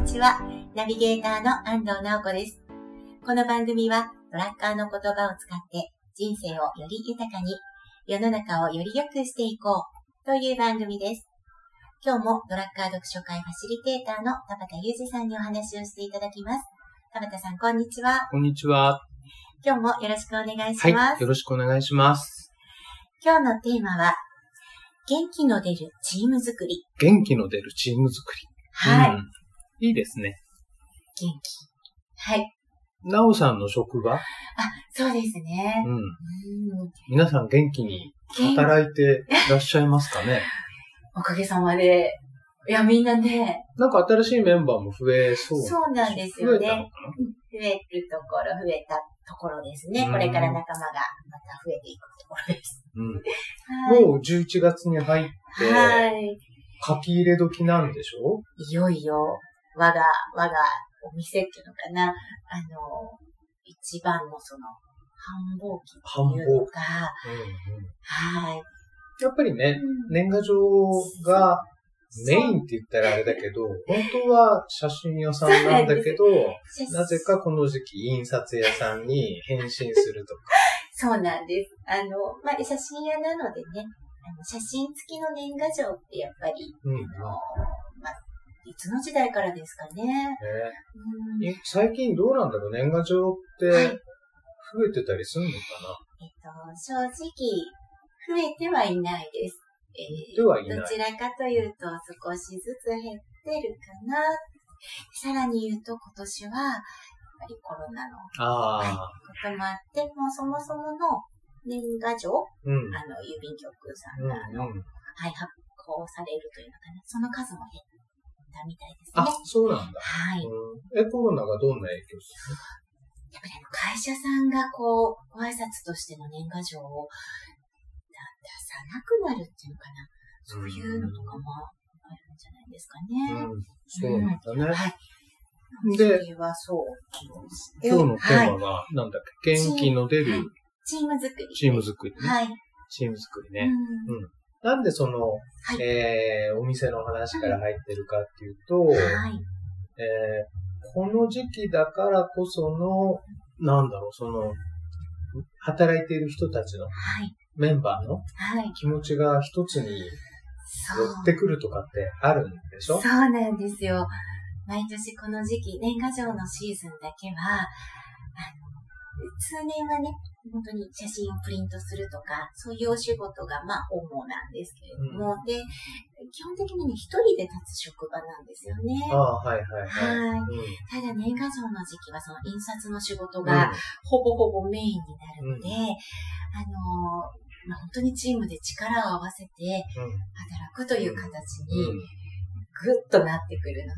ん、こんにちは。ナビゲーターの安藤直子です。この番組は、ドラッカーの言葉を使って人生をより豊かに、世の中をより良くしていこうという番組です。今日もドラッカー読書会ファシリテーターの田畑裕二さんにお話をしていただきます。田畑さん、こんにちは。こんにちは。今日もよろしくお願いします。はい、よろしくお願いします。今日のテーマは、元気の出るチーム作り。元気の出るチーム作り。はい。うんいいですね。元気。はい。なおさんの職場、あ、そうですね。うん、うん皆さん元気に元働いていらっしゃいますかね？おかげさまで。いや、みんなね、なんか新しいメンバーも増えそうそうなんですよね増え増えるところ、増えたところですね。うんこれから仲間がまた増えていくところです。な、うん、もう11月に入って、はい。はい。書き入れ時なんでしょ？いよいよ、我が、我がお店っていうのかな。あの、一番のその、繁忙期っていうのが、うんうん、はい。やっぱりね、うん年賀状がメインって言ったらあれだけど、本当は写真屋さんなんだけど、なぜかこの時期印刷屋さんに返信するとか。そうなんです。あの、まあ、写真屋なのでね、あの写真付きの年賀状ってやっぱり、うんあの、まあ、いつの時代からですかね。ね最近どうなんだろう？年賀状ってはい増えてたりするのかと、正直、増えてはいないです。えーいないどちらかというと、少しずつ減ってるかな。さらに言うと、今年は、やっぱりコロナのこともあって、もうそもそもの年賀状、うん。あの、郵便局さうんんが、あの、うん。はい、発行されるというのかな。その数も減ったみたいですあね。、そうなんだ。はい。うん、え、コロナがどんな影響すやっぱりあの会社さんがこう、ご挨拶としての年賀状をだ出さなくなるっていうのかな。そういうのとかもあるんじゃないですかね。うん、そうなんだね。はい。ではそう。今日のテーはいマが、なんだっけ、元気の出るチーム作り。チーム作りね。はい。チーム作りうね。んなんでその、いえー、お店の話から入ってるかっていうと、はい。えーこの時期だからこその、なんだろう、その、働いている人たちのはい。メンバーのはい。気持ちが一つにそう。寄ってくるとかってあるんでしょ？そうなんですよ。毎年この時期、年賀状のシーズンだけは、あの、通年はね、本当に写真をプリントするとか、そういうお仕事がまあ主なんですけれども、で、基本的にね、一人で立つ職場なんですよね。ああ、はいはいはい。はい。うん。ただ年賀状の時期はその印刷の仕事うん。がほぼほぼメインになるので、あの、まあ、本当にチームで力を合わせて働くという形にうんぐっとなってくるの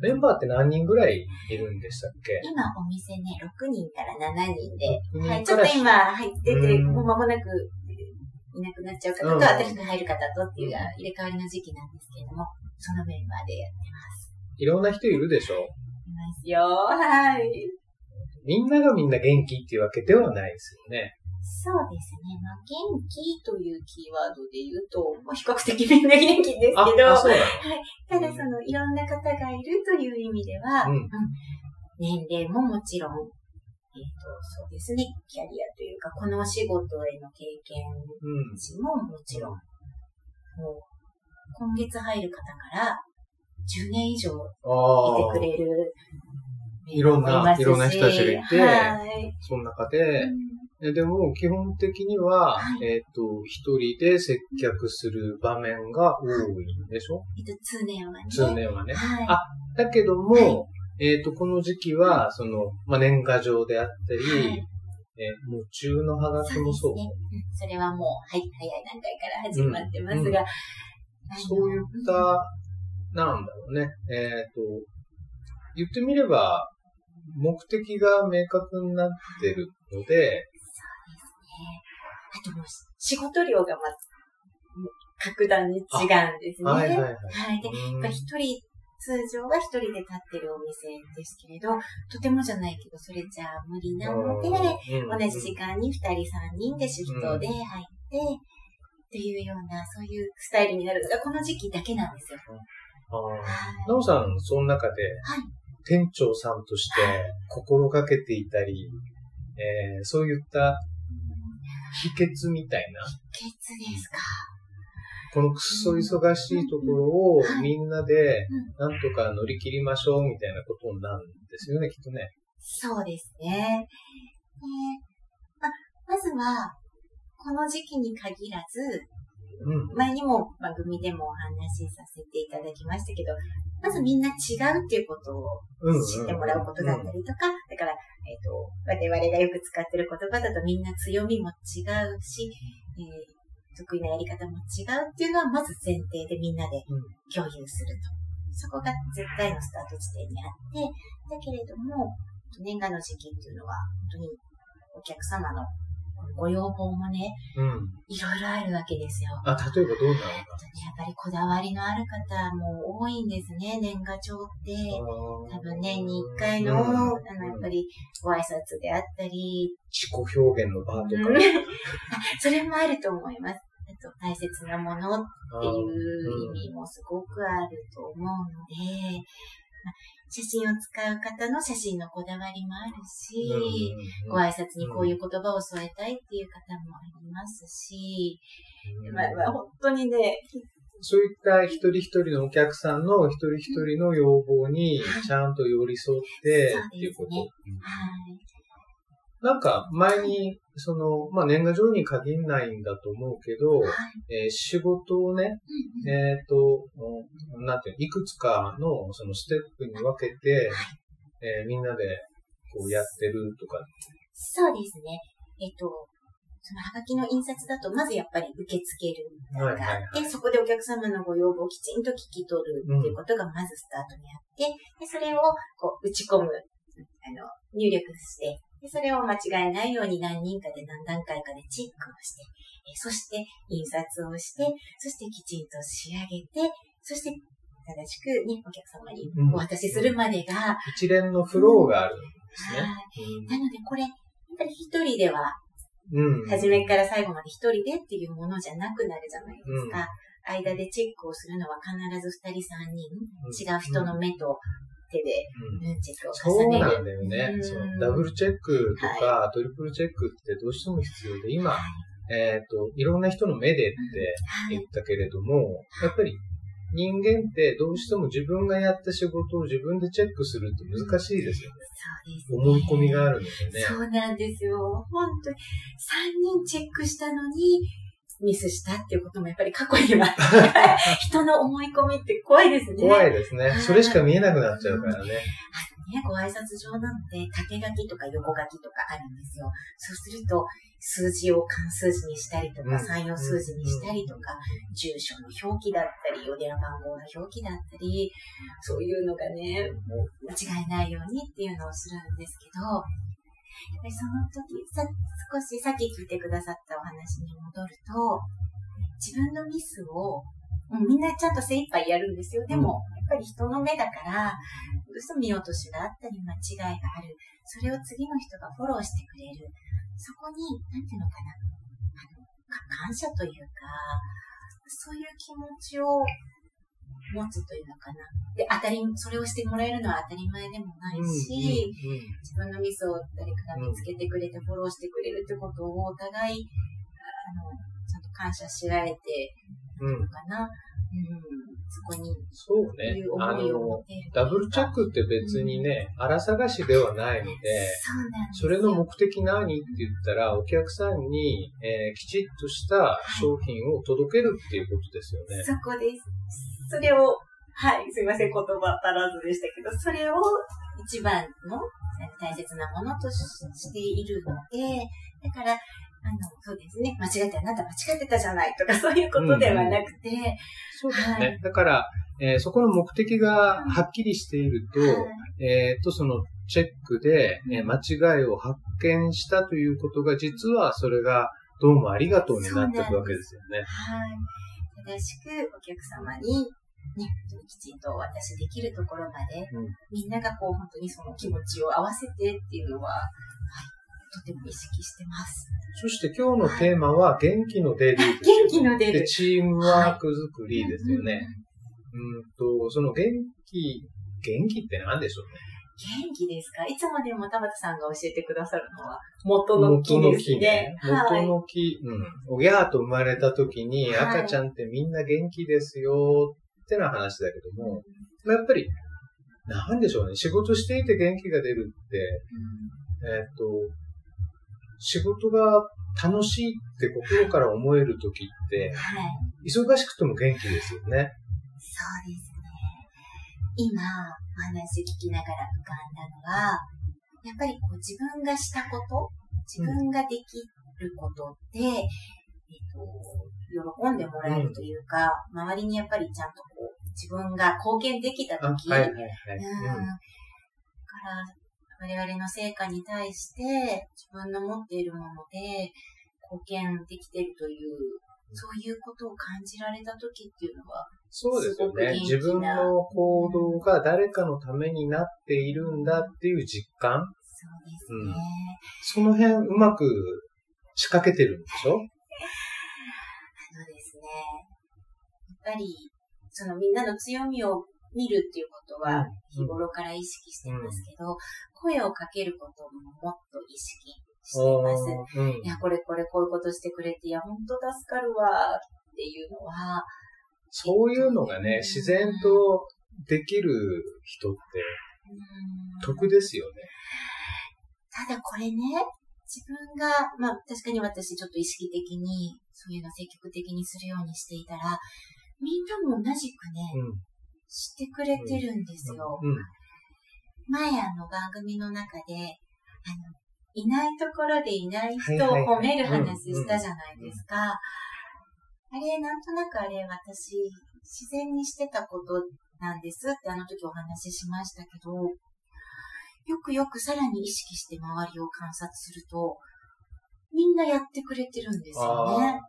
で、メンバーって何人ぐらいいるんでしたっけ？今お店ね、6人から7人で、6人はい、ちょっと今入ってて、うんもう間もなくいなくなっちゃう方と、うん新しく入る方とっていうが入れ替わりの時期なんですけれども、そのメンバーでやってます。いろんな人いるでしょ？いますよ。はい。みんながみんな元気っていうわけではないですよね。そうですね。まあ、元気というキーワードで言うと、まあ、比較的みんな元気ですけあ、ど、あそうなのただその、いろんな方がいるという意味では、うん年齢ももちろん、えっ、と、そうですね、キャリアというか、このお仕事への経験うん。値ももちろん、もう、今月入る方から、10年以上いてく。れる、いろんないろんな人たちがいてはい。その中で、うんえでも、基本的には、はいえっ、と、一人で接客する場面が多いんでしょ？えっと、通年はね。通年はね。はい。あだけども、はいえっ、と、この時期は、その、まあ、年賀状であったり、はいえー、夢中のハガキもそう。ですね。うんそれはもう、はい、早い段階から始まってますが、あのそういった、なんだろうね。えっ、と、言ってみれば、目的が明確になってるので。あともう、仕事量がまず、格段に違うんですね。はいはいはい。はい。で、うんやっぱり一人、通常は一人で立ってるお店ですけれど、とてもじゃないけど、それじゃあ無理なので、うん同じ時間に二人三人でシフトで入って、っていうような、そういうスタイルになるのがこの時期だけなんですよ。なおさん、その中で、店長さんとして心がけていたり、えー、そういった秘訣みたいな。秘訣ですか。このくっそ忙しいところをみんなでなんとか乗り切りましょうみたいなことなんですよね、きっとね。そうですね。えーま、まずは、この時期に限らず、うん、前にも番組でもお話しさせていただきましたけど、まずみんな違うっていうことを知ってもらうことだったりとか、だから、えっ、ー、と、我々がよく使ってる言葉だとみんな強みも違うし、えー、得意なやり方も違うっていうのはまず前提でみんなで共有すると。そこが絶対のスタート地点にあって、だけれども、年賀の時期っていうのは、本当にお客様のご要望もね、うん、いろいろあるわけですよ。あ、例えばどうなのか、やっぱりこだわりのある方も多いんですね、年賀状って。多分年に一回の、うん、あの、やっぱりご挨拶であったり。自己表現の場とか。それもあると思います。あと大切なものっていう意味もすごくあると思うので、写真を使う方の写真のこだわりもあるし、ご挨拶にこういう言葉を添えたいっていう方もありますし、まあ、まあ、本当にね、そういった一人一人のお客さんの一人一人の要望にちゃんと寄り添って、っていうこと。はいなんか前に、その、まあ、年賀状に限らないんだと思うけど、はい、えー、仕事をね、うん、えっ、ー、と、なんていういくつかのそのステップに分けて、はい、えー、みんなでこうやってるとか。そうですね。えっ、と、そのハガキの印刷だと、まずやっぱり受け付けるがあって、はいはいはい、そこでお客様のご要望をきちんと聞き取るっていうことがまずスタートにあって、でそれをこう打ち込む、あの、入力して、でそれを間違えないように何人かで何段階かでチェックをして、えそして印刷をして、そしてきちんと仕上げて、そして正しくね、お客様にお渡しするまでが、うん、一連のフローがあるんですね。うん、なのでこれ、やっぱり一人では、うん、初めから最後まで一人でっていうものじゃなくなるじゃないですか。間でチェックをするのは必ず二人三人、違う人の目と手で、うん、チェックを重ねる。そうなんだよね。そうダブルチェックとか、はい、トリプルチェックってどうしても必要で、今、はい、えっ、と、いろんな人の目でって言ったけれども、やっぱり人間ってどうしても自分がやった仕事を自分でチェックするって難しいですよね。そうです、ね、思い込みがあるのでね。そうなんですよ。本当に。3人チェックしたのに、ミスしたっていうこともやっぱり過去には 人の思い込みって怖いですね。怖いですね。それしか見えなくなっちゃうからね。ね、ご挨拶状なんて縦書きとか横書きとかあるんですよ。そうすると、数字を漢数字にしたりとか、三4数字にしたりとか、住所の表記だったり、お電話番号の表記だったり、そういうのがね、間違いないようにっていうのをするんですけど、でその時さ、少しさっき聞いてくださったお話に戻ると、自分のミスを、みんなちゃんと精一杯やるんですよ。でも、やっぱり人の目だから、どうしても見落としがあったり、間違いがある。それを次の人がフォローしてくれる。そこに、なんていうのかな。あの、感謝というか、そういう気持ちを持つというのかな。で、当たり、それをしてもらえるのは当たり前でもないし、自分のミスを誰かが見つけてくれてフォローしてくれるってことをお互い、あの、ちゃんと感謝し合えてるのかな。うん、そこに。そうね。あの、ダブルチェックって別にね、うん、荒探しではないので、それの目的何って言ったら、お客さんに、えー、きちっとした商品を届けるっていうことですよね。そこです。それを、はい、すいません、言葉足らずでしたけど、それを一番の大切なものとしているので、だから、あの、そうですね、間違ってあなた間違ってたじゃないとか、そういうことではなくて、うん、そうですね。はい、だから、えー、そこの目的がはっきりしていると、はい、えっ、と、その、チェックで、えー、間違いを発見したということが、実はそれが、どうもありがとうになっていくわけですよね。はい。正しくお客様にね、きちんとお渡しできるところまで、うん、みんながこう本当にその気持ちを合わせてっていうのは、はい、とても意識してます。そして今日のテーマは元気の出る、元気の出る。チームワーク作りですよね。うんと、その元気、元気って何でしょうね？元気ですか？いつもでも田畑さんが教えてくださるのは、元の木ですね。元の木、うん。おぎゃーと生まれた時に、赤ちゃんってみんな元気ですよってな話だけども、やっぱり、なんでしょうね。仕事していて元気が出るって、えっと、仕事が楽しいって心から思える時って、はい、忙しくても元気ですよね。そうですね。今、お話聞きながら浮かんだのは、やっぱりこう自分がしたこと、自分ができることって、うん、えっと、喜んでもらえるというか、うん、周りにやっぱりちゃんとこう、自分が貢献できたとき、はいはいはい、うん、から我々の成果に対して自分の持っているもので貢献できているという、そういうことを感じられた時っていうのは、そうですよね。自分の行動が誰かのためになっているんだっていう実感。そうですね。その辺うまく仕掛けてるんでしょ？あのですね。やっぱり、そのみんなの強みを見るっていうことは日頃から意識してますけど、うん、声をかけることももっと意識してます。うん、いや、これこれこういうことしてくれて、いや、本当助かるわっていうのは、そういうのがね、自然とできる人って得ですよね。ただこれね、自分が、まあ確かに私ちょっと意識的にそういうの積極的にするようにしていたら、みんなも同じくね、うん、してくれてるんですよ。うんうん、前あの番組の中で、あの、いないところでいない人を褒める話したじゃないですか。あれ、なんとなくあれ、私、自然にしてたことなんですってあの時お話ししましたけど、よくよくさらに意識して周りを観察すると、みんなやってくれてるんですよね。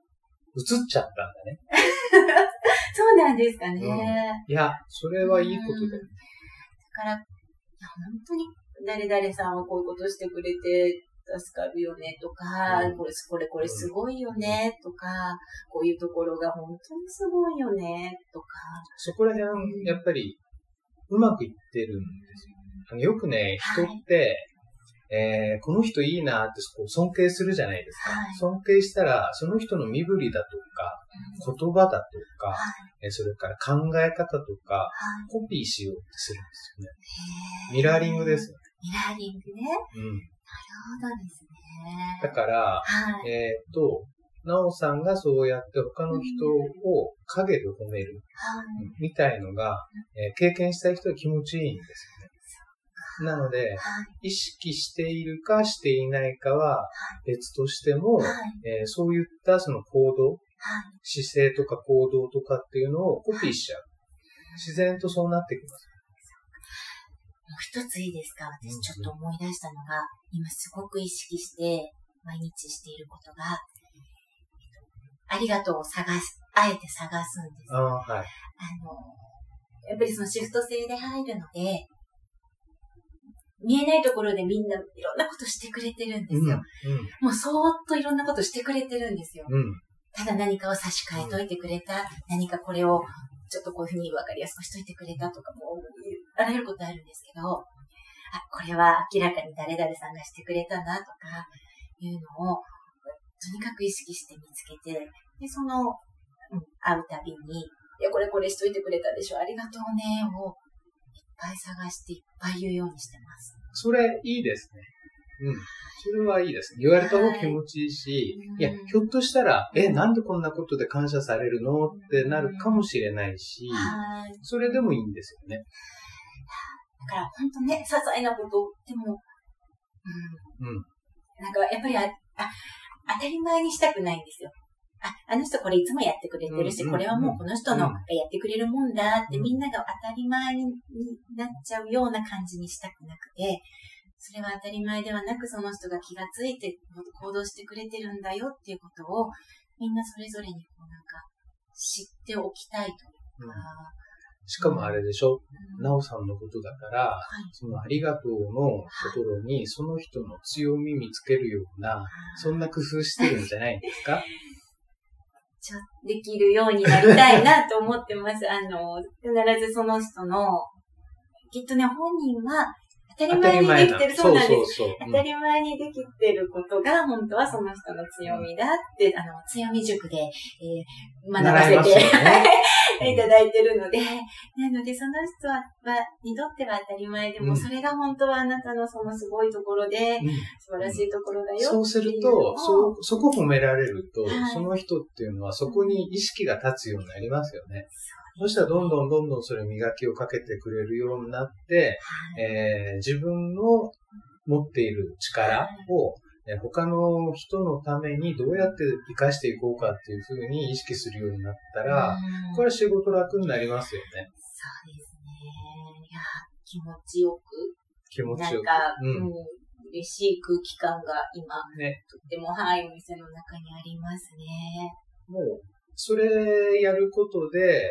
映っちゃったんだね。そうなんですかね、うん、いや、それはいいことだよ、だから、いや、本当に誰々さんはこういうことしてくれて、助かるよねとか、うん、これ、これ、これすごいよねとか、こういうところが本当にすごいよねとか。そこら辺、やっぱり、うまくいってるんですよ。よくね、人って、はい、えー、この人いいなって尊敬するじゃないですか。はい、尊敬したら、その人の身振りだとか、言葉だとか、はい、それから考え方とか、コピーしようってするんですよね。ミラーリングですよね。ミラーリングね。うん。なるほどですね。だから、はい、えっ、ー、と、なおさんがそうやって他の人を影で褒める、みたいのが、えー、経験したい人は気持ちいいんですよね。なので、意識しているかしていないかは別としても、えー、そういったその行動、姿勢とか行動とかっていうのをコピーしちゃう。自然とそうなってきます。もう一ついいですか？私ちょっと思い出したのが、今すごく意識して毎日していることが、ありがとうを探す、あえて探すんです。あ,、はい、あの、やっぱりそのシフト制で入るので、見えないところでみんないろんなことしてくれてるんですよ。うんうん、もうそーっといろんなことしてくれてるんですよ。うん、ただ何かを差し替えといてくれた、何かこれをちょっとこういうふうに分かりやすくしといてくれたとかも、あらゆることあるんですけど、あ、これは明らかに誰々さんがしてくれたなとか、いうのを、とにかく意識して見つけて、で、その、うん、会うたびに、いや、これこれしといてくれたでしょ、ありがとうね、を、ぱい探していっぱい言うようにしてます。それ、いいですね。うん。それはいいですね。言われた方が気持ちいいし、はい、いや、ひょっとしたら、え、なんでこんなことで感謝されるの？ってなるかもしれないし、はい、それでもいいんですよね。だから本当ね、些細なことでも、うん。うん。なんかやっぱりあ、あ、当たり前にしたくないんですよ。あ、あの人これいつもやってくれてるし、これはもうこの人のがやってくれるもんだって、みんなが当たり前になっちゃうような感じにしたくなくて、それは当たり前ではなくその人が気がついて行動してくれてるんだよっていうことをみんなそれぞれにこうなんか知っておきたいというか、うん、しかもあれでしょ、うん、なおさんのことだから、はい、そのありがとうのところに、その人の強み見つけるような、そんな工夫してるんじゃないですか？できるようになりたいなと思ってます。あの、必ずその人の、きっとね、本人は当たり前にできてる、そうなんです。当たり前にできてることが、本当はその人の強みだって、あの、強み塾で、えー、学ばせて、ね、いただいてるので、なので、その人は、にとっては当たり前でも、うん、それが本当はあなたのそのすごいところで、うん、素晴らしいところだよそうすると、そ、そこ褒められると、はい、その人っていうのはそこに意識が立つようになりますよね。そしたらどんどんどんどんそれ磨きをかけてくれるようになって、はい、えー、自分の持っている力を、はい、他の人のためにどうやって活かしていこうかっていうふうに意識するようになったら、これは仕事楽になりますよね。そうですね。いや、気持ちよく。気持ちよく。なんか、うん、嬉しい空気感が今、ね、とっても、はい、お店の中にありますね。もう、それやることで、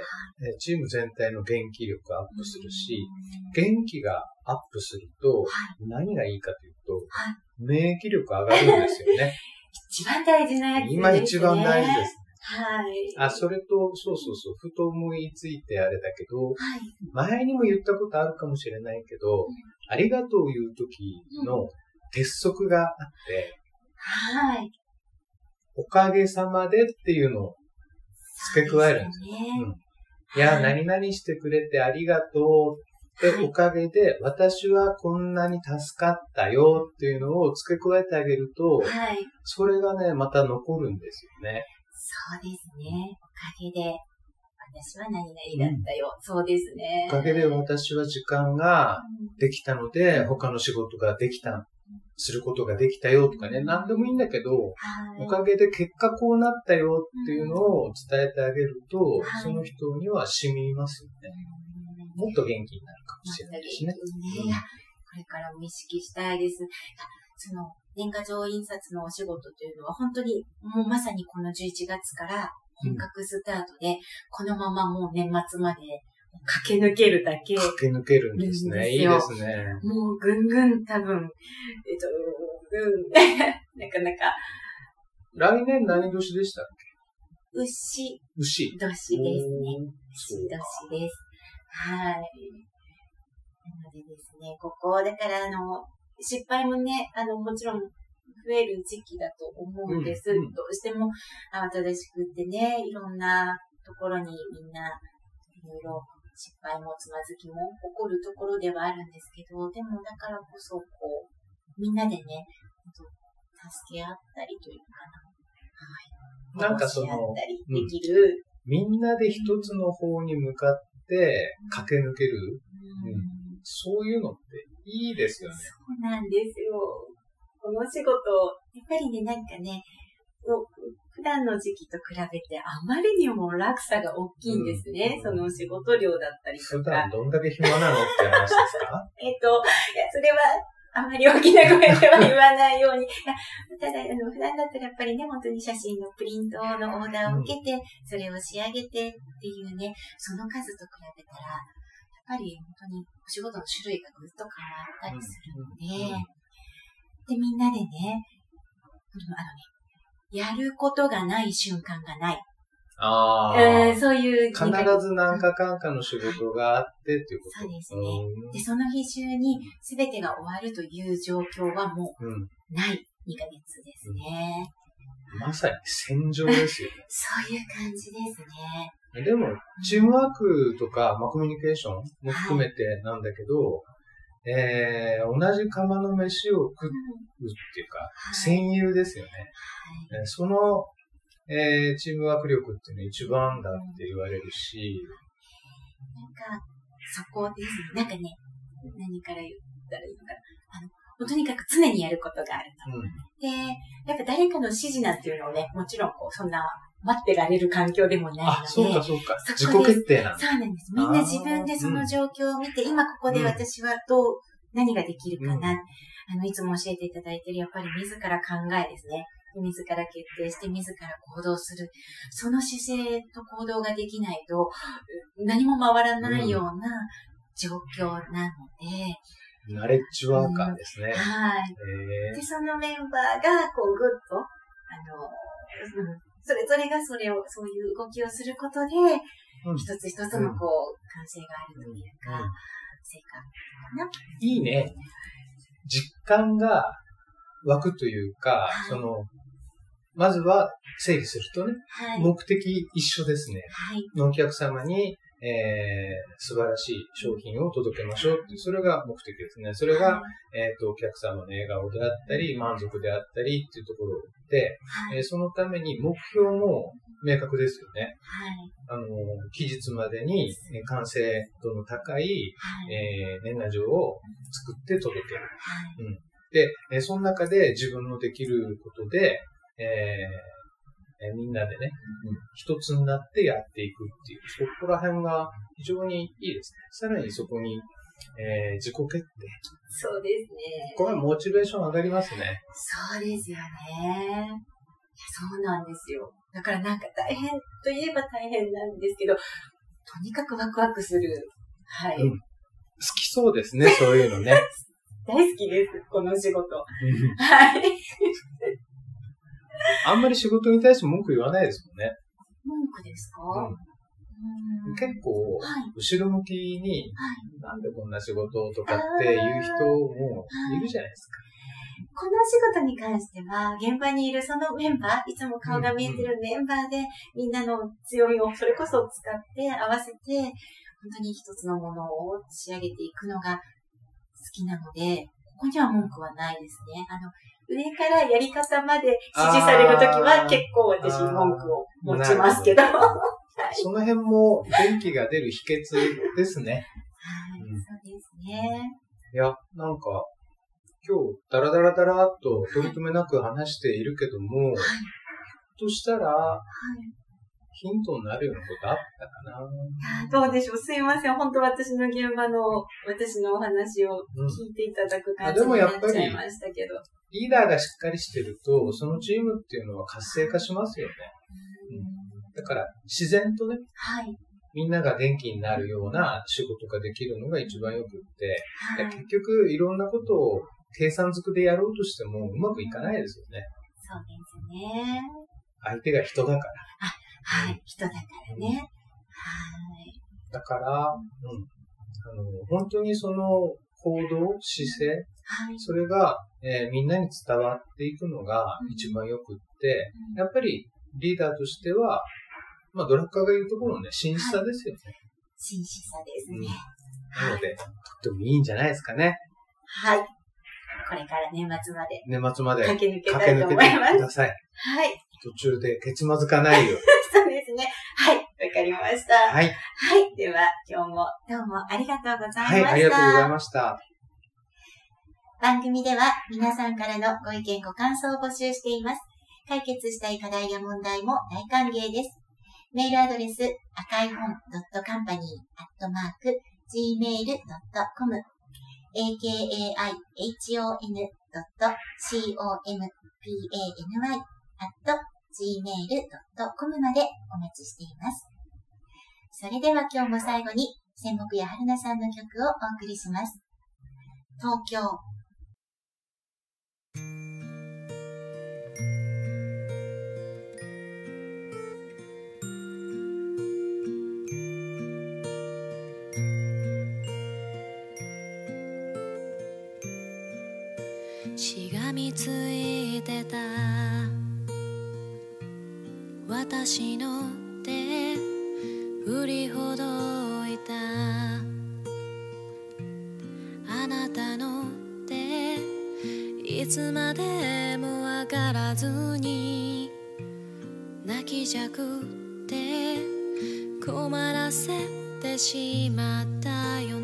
チーム全体の元気力アップするし、元気がアップすると、何がいいかというと、免疫力上がるんですよね。一番大事なやつですね。今一番大事です。はい。あ、それと、そうそうそう、ふと思いついてあれだけど、はい、前にも言ったことあるかもしれないけど、うん、ありがとう言う時の鉄則があって、はい。おかげさまでっていうのを付け加えるんですよ。うん、いや、何々してくれてありがとうっておかげで、私はこんなに助かったよっていうのを付け加えてあげると、はい、それがね、また残るんですよね。そうですね。おかげで、私は何々だったよ。うん、そうですね。おかげで私は時間ができたので、うん、他の仕事ができたすることができたよとかね、何でもいいんだけど、おかげで結果こうなったよっていうのを伝えてあげると、その人には染みますよね。もっと元気になるかもしれないですね。ねこれからも意識したいです。その、年賀状印刷のお仕事というのは本当にもうまさにこの11月から本格スタートで、うん、このままもう年末まで駆け抜けるだけ。駆け抜けるんですね。いいですね。もうぐんぐん多分、えっと、うん、なかなか。来年何年でしたっけ？牛。牛。年ですね。牛年です。はい。なのでですね、ここ、だからあの、失敗もね、あの、もちろん増える時期だと思うんです。うんうん、どうしても慌ただしくってね、いろんなところにみんな、いろいろ失敗もつまずきも起こるところではあるんですけど、でもだからこそ、こう、みんなでね、助け合ったりというかな。はい。なんかその、できる、うん、みんなで一つの方に向かって駆け抜ける、うん、うん、そういうのっていいですよね。そうなんですよ。この仕事、やっぱりね、なんかね、普段の時期と比べてあまりにも落差が大きいんですね。うん、その仕事量だったりとか。普段どんだけ暇なのって話ですか？えっと、いや、それは、あまり大きな声では言わないように。ただ、あの、普段だったらやっぱりね、本当に写真のプリントのオーダーを受けて、それを仕上げてっていうね、その数と比べたら、やっぱり本当にお仕事の種類がぐっと変わったりするので、で、みんなでね、あのね、やることがない瞬間がない。ああ、えー、そういう。必ず何かかんかの仕事があってっていうことそうですね。で、その日中に全てが終わるという状況はもうない2ヶ月ですね。うん、まさに戦場ですよね。そういう感じですね。でも、チームワークとか、まあ、コミュニケーションも含めてなんだけど、えー、同じ釜の飯を食うっていうか、はい、戦友ですよね。はい、その、えー、チームワーク力っていうのは一番だって言われるし。なんか、そこですね。なんかね、何から言ったらいいのかな。あの、とにかく常にやることがあると。うん、で、やっぱ誰かの指示なんていうのをね、もちろんこう、そんな待ってられる環境でもないので。あ、そうかそうか。自己決定なんそうなんです。みんな自分でその状況を見て、今ここで私はどう、何ができるかな、うん、あの、いつも教えていただいてる、やっぱり自ら考えですね。自ら決定して自ら行動する。その姿勢と行動ができないと、何も回らないような状況なので、ナレッジワーカーですね。うん、はい。で、そのメンバーが、こう、ぐっと、あの、それぞれがそれを、そういう動きをすることで、うん、一つ一つのこう、完成があるというか、うん、成果かな。いいね。実感が湧くというか、はい、その、まずは整理するとね、はい、目的一緒ですね。はい、お客様にえー、素晴らしい商品を届けましょうっていう、それが目的ですね。それが、えっ、ー、と、お客様の笑顔であったり、満足であったりっていうところで、はい、えー、そのために目標も明確ですよね。はい、あの、期日までに完成度の高い、はい、えー、年賀状を作って届ける。はい、うん、で、えその中で自分のできることで、えーえみんなでね、うん、一つになってやっていくっていう、そこら辺が非常にいいですね。さらにそこに、えー、自己決定。そうですね。これモチベーション上がりますね。そうですよね。そうなんですよ。だからなんか大変といえば大変なんですけど、とにかくワクワクする。はい。うん、好きそうですね、そういうのね。大好きです、この仕事。はい。あんまり仕事に対して文句言わないですもんね。文句ですか、うん、結構、後ろ向きに、なんでこんな仕事とかっていう人もいるじゃないですか。この仕事に関しては、現場にいるそのメンバー、いつも顔が見えてるメンバーで、みんなの強みをそれこそ使って合わせて、本当に一つのものを仕上げていくのが好きなので、ここには文句はないですね。あの、上からやり方まで指示されるときは結構私文句を持ちますけど。はい、その辺も元気が出る秘訣ですね。はい、うん、そうですね。いや、なんか、今日、ダラダラダラっと取り留めなく話しているけども、はい、ひょっとしたら、はい、ヒントになるようなことあったかなどうでしょうすいません。本当私の現場の、私のお話を聞いていただく感じになっちゃいましたけど。リーダーがしっかりしてると、そのチームっていうのは活性化しますよね。うん、だから、自然とね、はい、みんなが元気になるような仕事ができるのが一番よくって、はい、結局、いろんなことを計算づくでやろうとしてもうまくいかないですよね。そうですね。相手が人だから。あ、はい、人だからね。はい。だから、うん。あの、本当にその行動、姿勢、はい、それが、えー、みんなに伝わっていくのが一番よくって、うん、やっぱりリーダーとしては、まあ、ドラッカーが言うところのね、真摯さですよね。はい、真摯さですね。うん、なので、とってもいいんじゃないですかね。はい。これから年末まで。年末まで。駆け抜けたいと思います。駆け抜けてください。はい。途中でケツまずかないよ。そうですね。はい。わかりました。はい。はい。では、今日もどうもありがとうございました。はい、ありがとうございました。番組では皆さんからのご意見ご感想を募集しています。解決したい課題や問題も大歓迎です。メールアドレス、赤い本 .company.gmail.com akaihon.company gmail.com までお待ちしています。それでは今日も最後に、仙北や春菜さんの曲をお送りします。東京。しがみついてた。私の手振りほどいた。あなたの手いつまでもわからずに。泣きじゃくって困らせてしまったよね。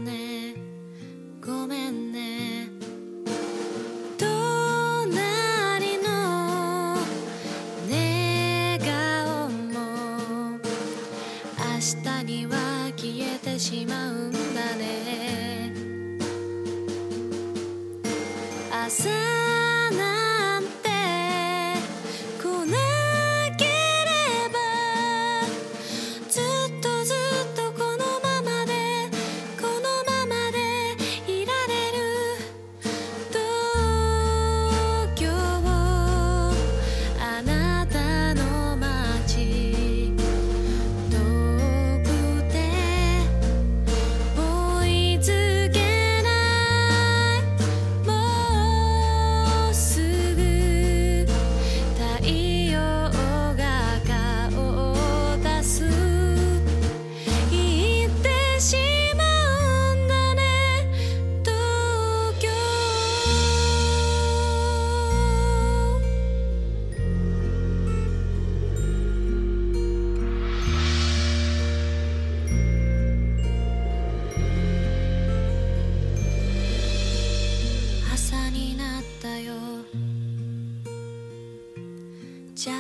じゃ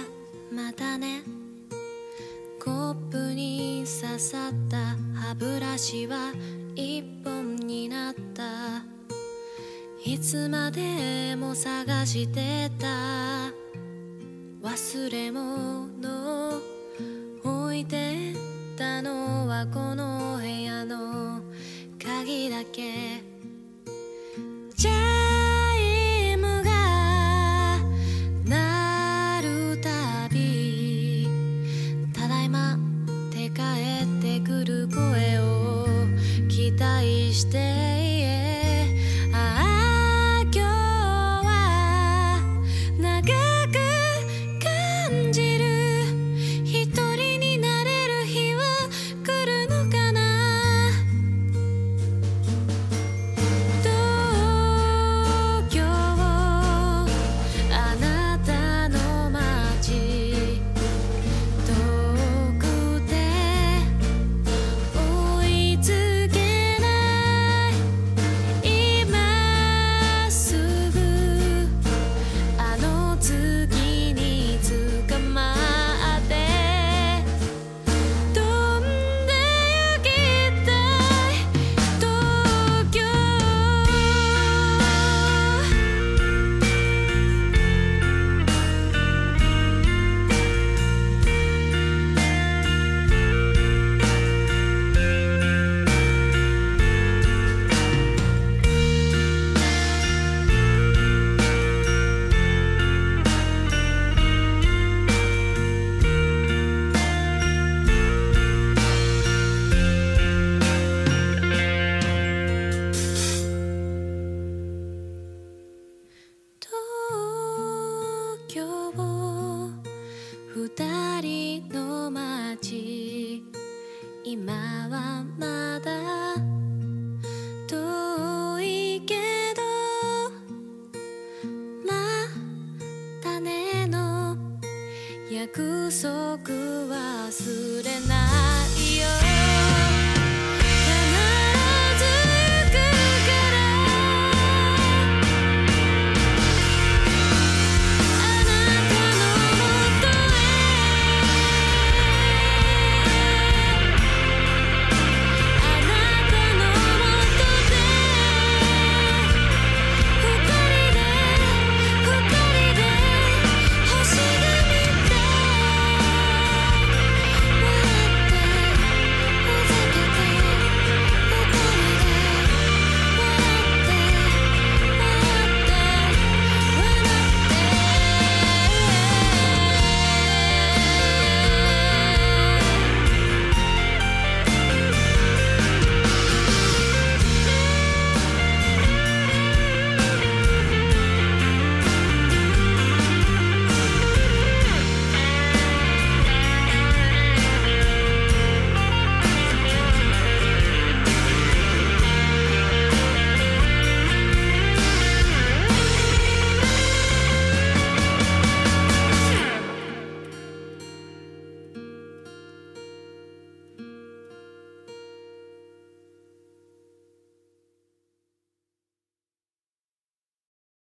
またね。コップに刺さった歯ブラシは一本になった。いつまでも探してた。忘れ物置いてたのはこの部屋の鍵だけ。